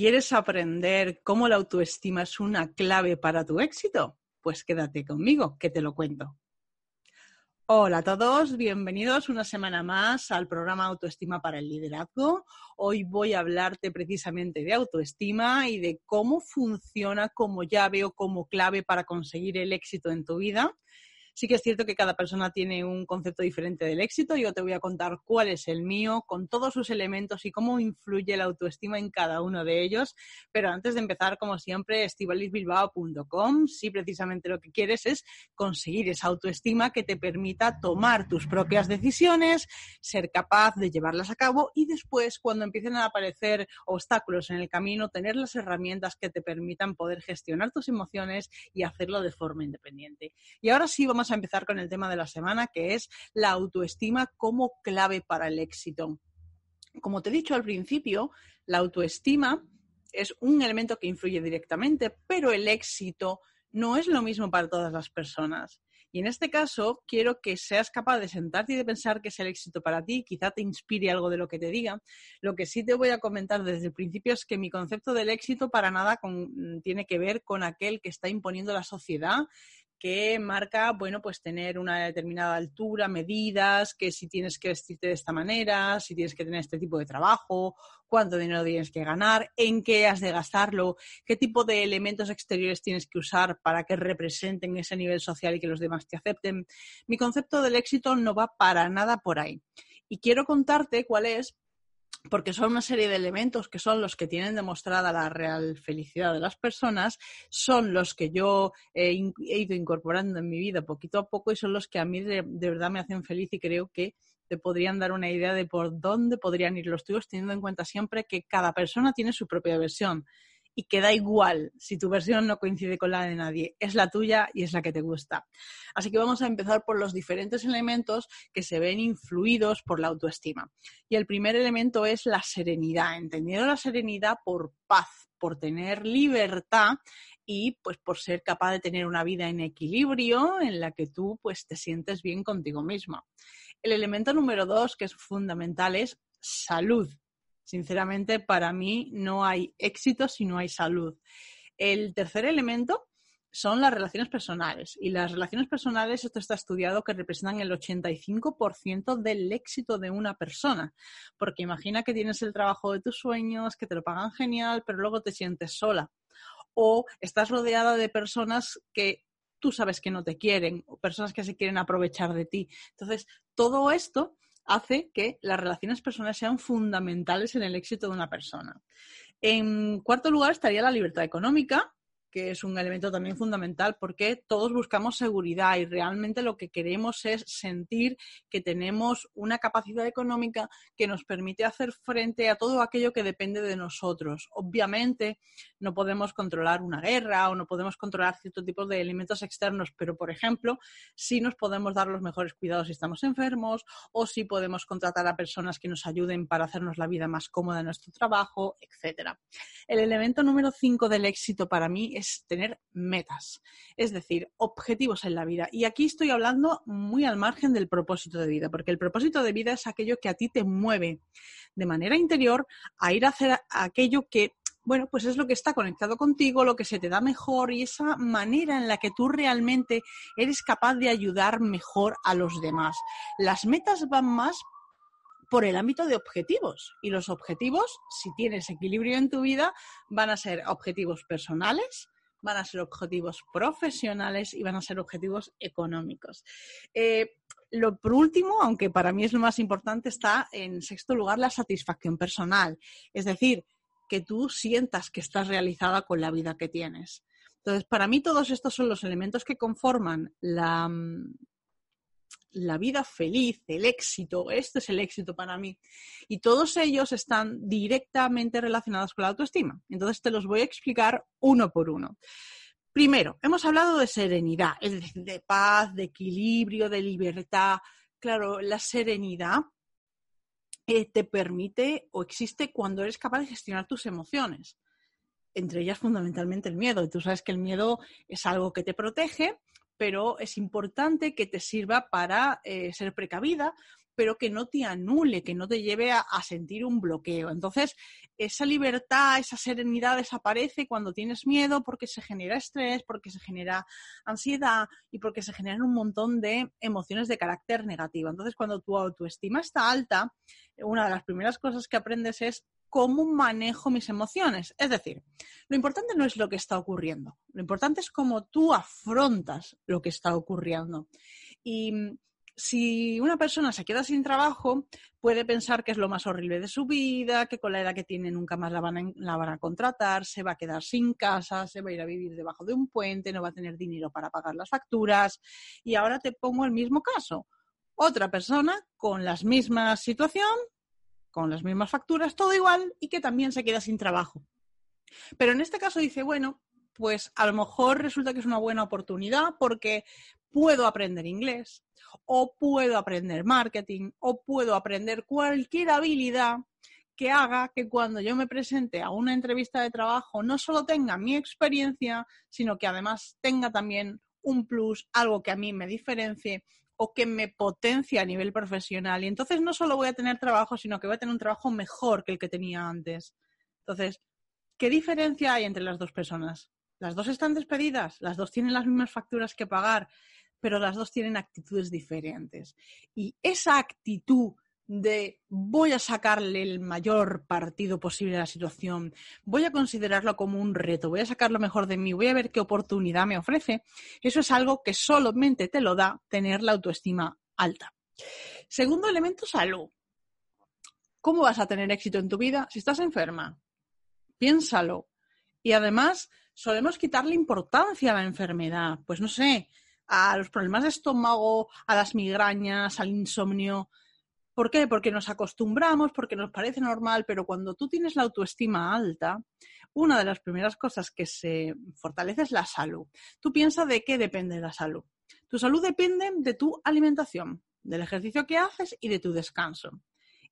¿Quieres aprender cómo la autoestima es una clave para tu éxito? Pues quédate conmigo, que te lo cuento. Hola a todos, bienvenidos una semana más al programa Autoestima para el Liderazgo. Hoy voy a hablarte precisamente de autoestima y de cómo funciona como llave o como clave para conseguir el éxito en tu vida. Sí que es cierto que cada persona tiene un concepto diferente del éxito. Yo te voy a contar cuál es el mío, con todos sus elementos y cómo influye la autoestima en cada uno de ellos. Pero antes de empezar, como siempre, estivalisbilbao.com. Si precisamente lo que quieres es conseguir esa autoestima que te permita tomar tus propias decisiones, ser capaz de llevarlas a cabo y después, cuando empiecen a aparecer obstáculos en el camino, tener las herramientas que te permitan poder gestionar tus emociones y hacerlo de forma independiente. Y ahora sí, vamos a empezar con el tema de la semana, que es la autoestima como clave para el éxito. Como te he dicho al principio, la autoestima es un elemento que influye directamente, pero el éxito no es lo mismo para todas las personas. Y en este caso, quiero que seas capaz de sentarte y de pensar que es el éxito para ti, quizá te inspire algo de lo que te diga. Lo que sí te voy a comentar desde el principio es que mi concepto del éxito para nada tiene que ver con aquel que está imponiendo la sociedad que marca, bueno, pues tener una determinada altura, medidas, que si tienes que vestirte de esta manera, si tienes que tener este tipo de trabajo, cuánto dinero tienes que ganar, en qué has de gastarlo, qué tipo de elementos exteriores tienes que usar para que representen ese nivel social y que los demás te acepten. Mi concepto del éxito no va para nada por ahí. Y quiero contarte cuál es porque son una serie de elementos que son los que tienen demostrada la real felicidad de las personas, son los que yo he, ido incorporando en mi vida poquito a poco y son los que a mí de, de, verdad me hacen feliz y creo que te podrían dar una idea de por dónde podrían ir los tuyos, teniendo en cuenta siempre que cada persona tiene su propia versión y que da igual si tu versión no coincide con la de nadie, es la tuya y es la que te gusta. Así que vamos a empezar por los diferentes elementos que se ven influidos por la autoestima. Y el primer elemento es la serenidad, entendiendo la serenidad por paz, por tener libertad y pues por ser capaz de tener una vida en equilibrio en la que tú pues te sientes bien contigo misma. El elemento número dos, que es fundamental, es salud. Sinceramente, para mí no hay éxito si no hay salud. El tercer elemento son las relaciones personales. Y las relaciones personales, esto está estudiado, que representan el 85% del éxito de una persona. Porque imagina que tienes el trabajo de tus sueños, que te lo pagan genial, pero luego te sientes sola. O estás rodeada de personas que tú sabes que no te quieren, o personas que se quieren aprovechar de ti. Entonces, todo esto hace que las relaciones personales sean fundamentales en el éxito de una persona. En cuarto lugar estaría la libertad económica, que es un elemento también fundamental porque todos buscamos seguridad y realmente lo que queremos es sentir que tenemos una capacidad económica que nos permite hacer frente a todo aquello que depende de nosotros. Obviamente no podemos controlar una guerra o no podemos controlar cierto tipo de elementos externos, pero por ejemplo, sí nos podemos dar los mejores cuidados si estamos enfermos o sí podemos contratar a personas que nos ayuden para hacernos la vida más cómoda en nuestro trabajo, etc. El elemento número 5 del éxito para mí tener metas, es decir, objetivos en la vida. Y aquí estoy hablando muy al margen del propósito de vida, porque el propósito de vida es aquello que a ti te mueve de manera interior a ir a hacer aquello que bueno, pues es lo que está conectado contigo, lo que se te da mejor y esa manera en la que tú realmente eres capaz de ayudar mejor a los demás. Las metas van más por el ámbito de objetivos. Y los objetivos, si tienes equilibrio en tu vida, van a ser objetivos personales, van a ser objetivos profesionales y van a ser objetivos económicos. Eh, lo por último, aunque para mí es lo más importante, está en sexto lugar la satisfacción personal. Es decir, que tú sientas que estás realizada con la vida que tienes. Entonces, para mí todos estos son los elementos que conforman la, la vida feliz, el éxito, este es el éxito para mí. Y todos ellos están directamente relacionados con la autoestima. Entonces te los voy a explicar uno por uno. Primero, hemos hablado de serenidad, es decir, de paz, de equilibrio, de libertad. Claro, la serenidad eh, te permite o existe cuando eres capaz de gestionar tus emociones. Entre ellas fundamentalmente el miedo. Y tú sabes que el miedo es algo que te protege, pero es importante que te sirva para eh, ser precavida, pero que no te anule, que no te lleve a, sentir un bloqueo. Entonces, esa libertad, esa serenidad desaparece cuando tienes miedo porque se genera estrés, porque se genera ansiedad y porque se generan un montón de emociones de carácter negativo. Entonces, cuando tu autoestima está alta, una de las primeras cosas que aprendes es cómo manejo mis emociones. Es decir, lo importante no es lo que está ocurriendo, lo importante es cómo tú afrontas lo que está ocurriendo. Y mm, si una persona se queda sin trabajo, puede pensar que es lo más horrible de su vida, que con la edad que tiene nunca más la van, a, contratar, se va a quedar sin casa, se va a ir a vivir debajo de un puente, no va a tener dinero para pagar las facturas. Y ahora te pongo el mismo caso. Otra persona con la misma situación, con las mismas facturas, todo igual, y que también se queda sin trabajo. Pero en este caso dice, bueno, pues a lo mejor resulta que es una buena oportunidad porque puedo aprender inglés o puedo aprender marketing o puedo aprender cualquier habilidad que haga que cuando yo me presente a una entrevista de trabajo no solo tenga mi experiencia, sino que además tenga también un plus, algo que a mí me diferencie o que me potencie a nivel profesional. Y entonces no solo voy a tener trabajo, sino que voy a tener un trabajo mejor que el que tenía antes. Entonces, ¿qué diferencia hay entre las dos personas? Las dos están despedidas, las dos tienen las mismas facturas que pagar, pero las dos tienen actitudes diferentes. Y esa actitud de voy a sacarle el mayor partido posible a la situación, voy a considerarlo como un reto, voy a sacar lo mejor de mí, voy a ver qué oportunidad me ofrece, eso es algo que solamente te lo da tener la autoestima alta. Segundo elemento, salud. ¿Cómo vas a tener éxito en tu vida si estás enferma? Piénsalo. Y además, solemos quitarle importancia a la enfermedad. Pues no sé, a los problemas de estómago, a las migrañas, al insomnio. ¿Por qué? Porque nos acostumbramos, porque nos parece normal, pero cuando tú tienes la autoestima alta, una de las primeras cosas que se fortalece es la salud. Tú piensas de qué depende la salud. Tu salud depende de tu alimentación, del ejercicio que haces y de tu descanso.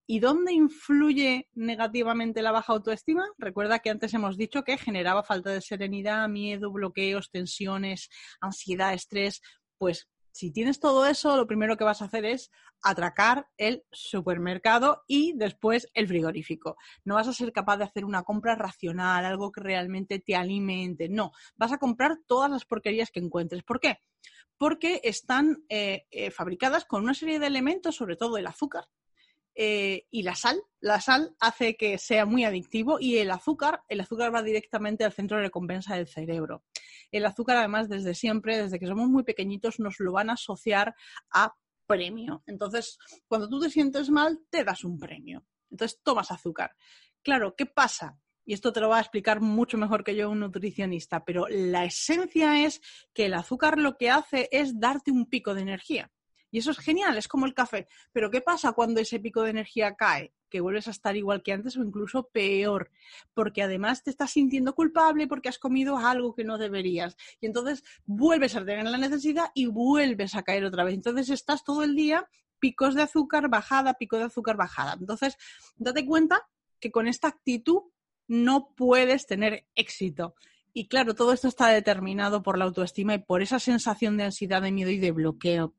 ¿Y dónde influye negativamente la baja autoestima? Recuerda que antes hemos dicho que generaba falta de serenidad, miedo, bloqueos, tensiones, ansiedad, estrés. Pues si tienes todo eso, lo primero que vas a hacer es atracar el supermercado y después el frigorífico. No vas a ser capaz de hacer una compra racional, algo que realmente te alimente. No, vas a comprar todas las porquerías que encuentres. ¿Por qué? Porque están eh, eh, fabricadas con una serie de elementos, sobre todo el azúcar, eh, y la sal. La sal hace que sea muy adictivo y el azúcar, el azúcar va directamente al centro de recompensa del cerebro. El azúcar, además, desde siempre, desde que somos muy pequeñitos, nos lo van a asociar a premio. Entonces, cuando tú te sientes mal, te das un premio. Entonces, tomas azúcar. Claro, ¿qué pasa? y esto te lo va a explicar mucho mejor que yo un nutricionista, pero la esencia es que el azúcar lo que hace es darte un pico de energía. Y eso es genial, es como el café. Pero ¿qué pasa cuando ese pico de energía cae? Que vuelves a estar igual que antes o incluso peor, porque además te estás sintiendo culpable porque has comido algo que no deberías. Y entonces vuelves a tener la necesidad y vuelves a caer otra vez. Entonces estás todo el día picos de azúcar bajada, pico de azúcar bajada. Entonces, date cuenta que con esta actitud no puedes tener éxito. Y claro, todo esto está determinado por la autoestima y por esa sensación de ansiedad, de miedo y de bloqueo.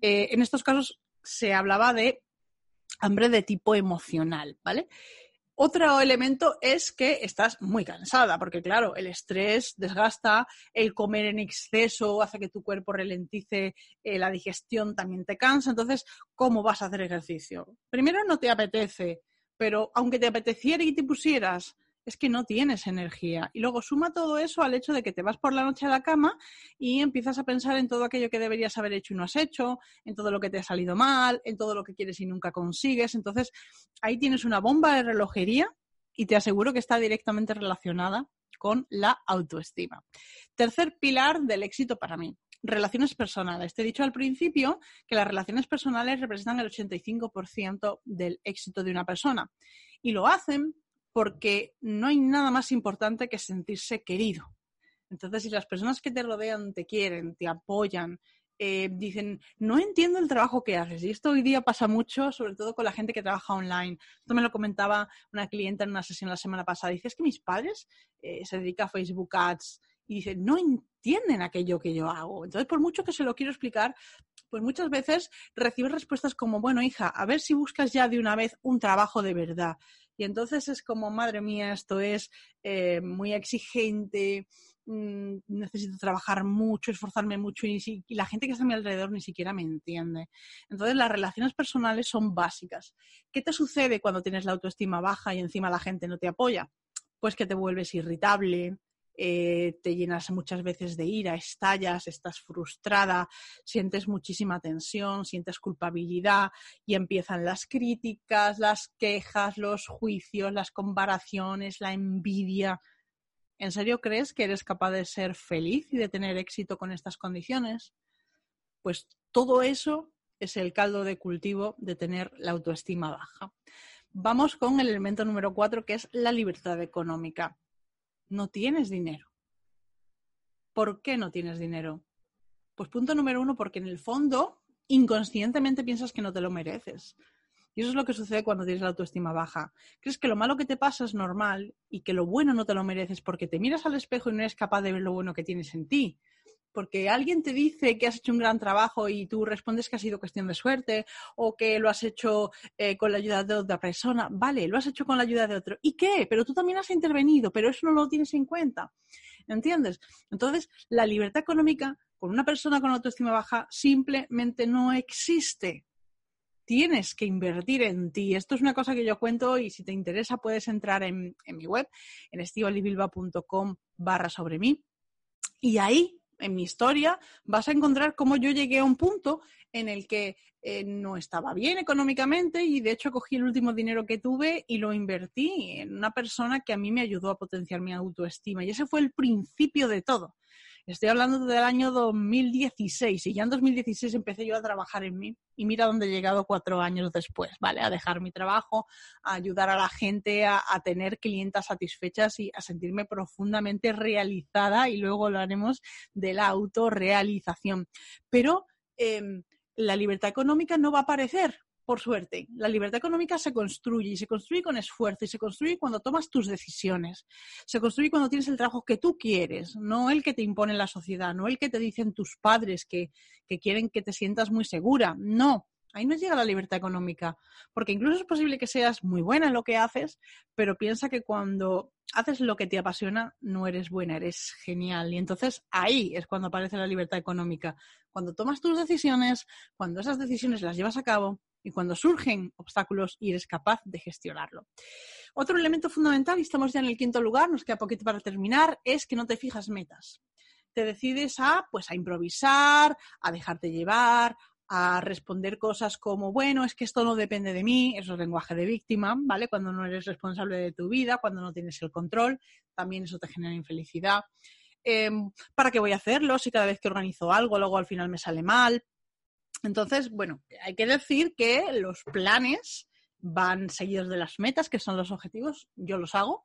Eh, en estos casos se hablaba de hambre de tipo emocional, ¿vale? Otro elemento es que estás muy cansada, porque claro, el estrés desgasta, el comer en exceso hace que tu cuerpo ralentice eh, la digestión, también te cansa. Entonces, ¿cómo vas a hacer ejercicio? Primero, no te apetece, pero aunque te apeteciera y te pusieras es que no tienes energía. Y luego suma todo eso al hecho de que te vas por la noche a la cama y empiezas a pensar en todo aquello que deberías haber hecho y no has hecho, en todo lo que te ha salido mal, en todo lo que quieres y nunca consigues. Entonces, ahí tienes una bomba de relojería y te aseguro que está directamente relacionada con la autoestima. Tercer pilar del éxito para mí, relaciones personales. Te he dicho al principio que las relaciones personales representan el 85% del éxito de una persona. Y lo hacen porque no hay nada más importante que sentirse querido. Entonces, si las personas que te rodean te quieren, te apoyan, eh, dicen, no entiendo el trabajo que haces. Y esto hoy día pasa mucho, sobre todo con la gente que trabaja online. Esto me lo comentaba una clienta en una sesión la semana pasada. Dice, es que mis padres eh, se dedican a Facebook Ads y dicen, no entienden aquello que yo hago. Entonces, por mucho que se lo quiero explicar, pues muchas veces recibes respuestas como, bueno, hija, a ver si buscas ya de una vez un trabajo de verdad. Y entonces es como, madre mía, esto es eh, muy exigente, Mm, necesito trabajar mucho, esforzarme mucho y, la gente que está a mi alrededor ni siquiera me entiende. Entonces las relaciones personales son básicas. ¿Qué te sucede cuando tienes la autoestima baja y encima la gente no te apoya? Pues que te vuelves irritable, eh, te llenas muchas veces de ira, estallas, estás frustrada, sientes muchísima tensión, sientes culpabilidad y empiezan las críticas, las quejas, los juicios, las comparaciones, la envidia. ¿En serio crees que eres capaz de ser feliz y de tener éxito con estas condiciones? Pues todo eso es el caldo de cultivo de tener la autoestima baja. Vamos con el elemento número cuatro, que es la libertad económica. No tienes dinero. ¿Por qué no tienes dinero? Pues punto número uno, porque en el fondo inconscientemente piensas que no te lo mereces. Y eso es lo que sucede cuando tienes la autoestima baja. Crees que lo malo que te pasa es normal y que lo bueno no te lo mereces porque te miras al espejo y no eres capaz de ver lo bueno que tienes en ti. Porque alguien te dice que has hecho un gran trabajo y tú respondes que ha sido cuestión de suerte o que lo has hecho eh, con la ayuda de otra persona. Vale, lo has hecho con la ayuda de otro. ¿Y qué? Pero tú también has intervenido, pero eso no lo tienes en cuenta. ¿Entiendes? Entonces, la libertad económica con una persona con autoestima baja simplemente no existe tienes que invertir en ti. Esto es una cosa que yo cuento y si te interesa puedes entrar en, mi web, en estivalibilba.com barra sobre mí. Y ahí, en mi historia, vas a encontrar cómo yo llegué a un punto en el que eh, no estaba bien económicamente y de hecho cogí el último dinero que tuve y lo invertí en una persona que a mí me ayudó a potenciar mi autoestima. Y ese fue el principio de todo. Estoy hablando del año 2016 y ya en 2016 empecé yo a trabajar en mí y mira dónde he llegado cuatro años después, ¿vale? A dejar mi trabajo, a ayudar a la gente a, tener clientas satisfechas y a sentirme profundamente realizada y luego lo haremos de la autorrealización. Pero em, la libertad económica no va a aparecer por suerte. La libertad económica se construye y se construye con esfuerzo y se construye cuando tomas tus decisiones. Se construye cuando tienes el trabajo que tú quieres, no el que te impone la sociedad, no el que te dicen tus padres que, que quieren que te sientas muy segura. No, ahí no llega la libertad económica, porque incluso es posible que seas muy buena en lo que haces, pero piensa que cuando haces lo que te apasiona, no eres buena, eres genial. Y entonces ahí es cuando aparece la libertad económica. Cuando tomas tus decisiones, cuando esas decisiones las llevas a cabo y cuando surgen obstáculos y eres capaz de gestionarlo. Otro elemento fundamental, y estamos ya en el quinto lugar, nos queda poquito para terminar, es que no te fijas metas. Te decides a, pues, a improvisar, a dejarte llevar, a responder cosas como, bueno, es que esto no depende de mí, eso es lenguaje de víctima, ¿vale? Cuando no eres responsable de tu vida, cuando no tienes el control, también eso te genera infelicidad. Em, ¿Para qué voy a hacerlo si cada vez que organizo algo luego al final me sale mal? Entonces, bueno, hay que decir que los planes van seguidos de las metas, que son los objetivos, yo los hago.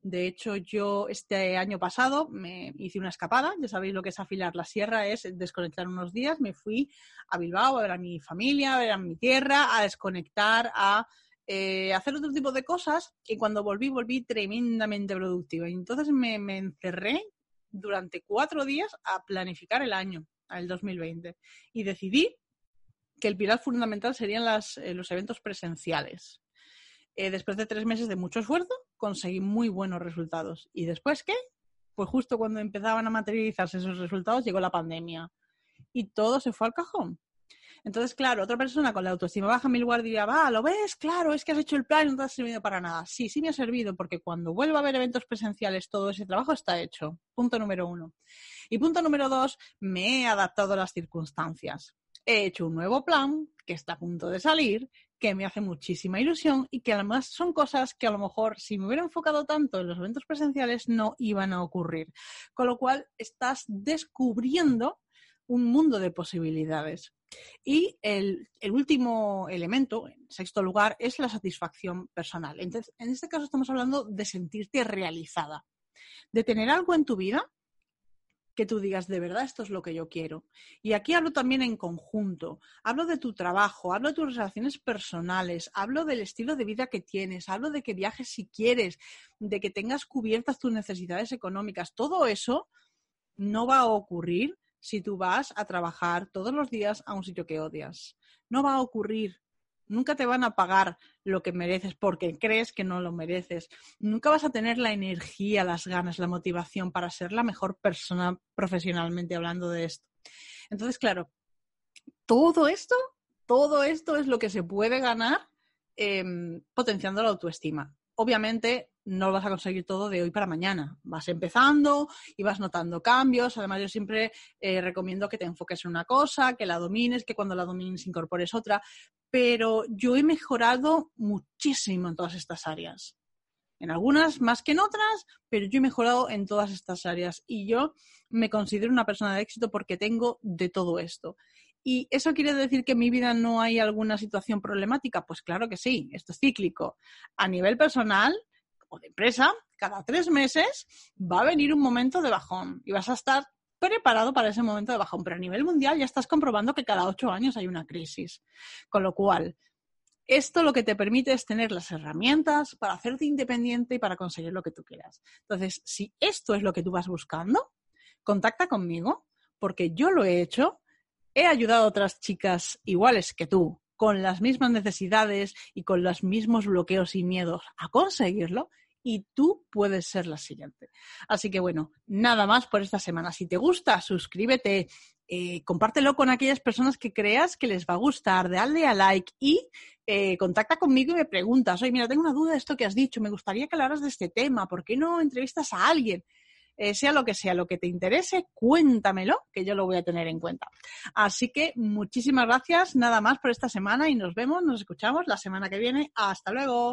De hecho, yo este año pasado me hice una escapada, ya sabéis lo que es afilar la sierra, es desconectar unos días, me fui a Bilbao a ver a mi familia, a ver a mi tierra, a desconectar, a eh, hacer otro tipo de cosas. Y cuando volví, volví tremendamente productiva. Y entonces me, me encerré durante cuatro días a planificar el año, el 2020, y decidí que el pilar fundamental serían eh, los eventos presenciales. Eh, después de tres meses de mucho esfuerzo, conseguí muy buenos resultados. ¿Y después qué? Pues justo cuando empezaban a materializarse esos resultados llegó la pandemia y todo se fue al cajón. Entonces, claro, otra persona con la autoestima baja en mi lugar diría, va, ¿lo ves? Claro, es que has hecho el plan y no te ha servido para nada. Sí, sí me ha servido porque cuando vuelva a haber eventos presenciales todo ese trabajo está hecho. Punto número uno. Y punto número dos, me he adaptado a las circunstancias he hecho un nuevo plan que está a punto de salir, que me hace muchísima ilusión y que además son cosas que a lo mejor si me hubiera enfocado tanto en los eventos presenciales no iban a ocurrir. Con lo cual estás descubriendo un mundo de posibilidades. Y el, último elemento, en sexto lugar, es la satisfacción personal. Entonces, en este caso estamos hablando de sentirte realizada, de tener algo en tu vida que tú digas, de verdad, esto es lo que yo quiero. Y aquí hablo también en conjunto. Hablo de tu trabajo, hablo de tus relaciones personales, hablo del estilo de vida que tienes, hablo de que viajes si quieres, de que tengas cubiertas tus necesidades económicas. Todo eso no va a ocurrir si tú vas a trabajar todos los días a un sitio que odias. No va a ocurrir. Nunca te van a pagar lo que mereces porque crees que no lo mereces. Nunca vas a tener la energía, las ganas, la motivación para ser la mejor persona profesionalmente hablando de esto. Entonces, claro, todo esto, todo esto es lo que se puede ganar em, potenciando la autoestima. Obviamente, no lo vas a conseguir todo de hoy para mañana. Vas empezando y vas notando cambios. Además, yo siempre eh, recomiendo que te enfoques en una cosa, que la domines, que cuando la domines incorpores otra. Pero yo he mejorado muchísimo en todas estas áreas. En algunas más que en otras, pero yo he mejorado en todas estas áreas. Y yo me considero una persona de éxito porque tengo de todo esto. ¿Y eso quiere decir que en mi vida no hay alguna situación problemática? Pues claro que sí, esto es cíclico. A nivel personal, o de empresa, cada tres meses va a venir un momento de bajón y vas a estar preparado para ese momento de bajón. Pero a nivel mundial ya estás comprobando que cada ocho años hay una crisis. Con lo cual, esto lo que te permite es tener las herramientas para hacerte independiente y para conseguir lo que tú quieras. Entonces, si esto es lo que tú vas buscando, contacta conmigo porque yo lo he hecho, he ayudado a otras chicas iguales que tú, con las mismas necesidades y con los mismos bloqueos y miedos a conseguirlo y tú puedes ser la siguiente. Así que bueno, nada más por esta semana. Si te gusta, suscríbete, eh, compártelo con aquellas personas que creas que les va a gustar, dale a like y eh, contacta conmigo y me preguntas, oye, mira, tengo una duda de esto que has dicho, me gustaría que hablaras de este tema, ¿por qué no entrevistas a alguien? Eh, sea lo que sea, lo que te interese, cuéntamelo, que yo lo voy a tener en cuenta. Así que muchísimas gracias, nada más por esta semana y nos vemos, nos escuchamos la semana que viene. Hasta luego.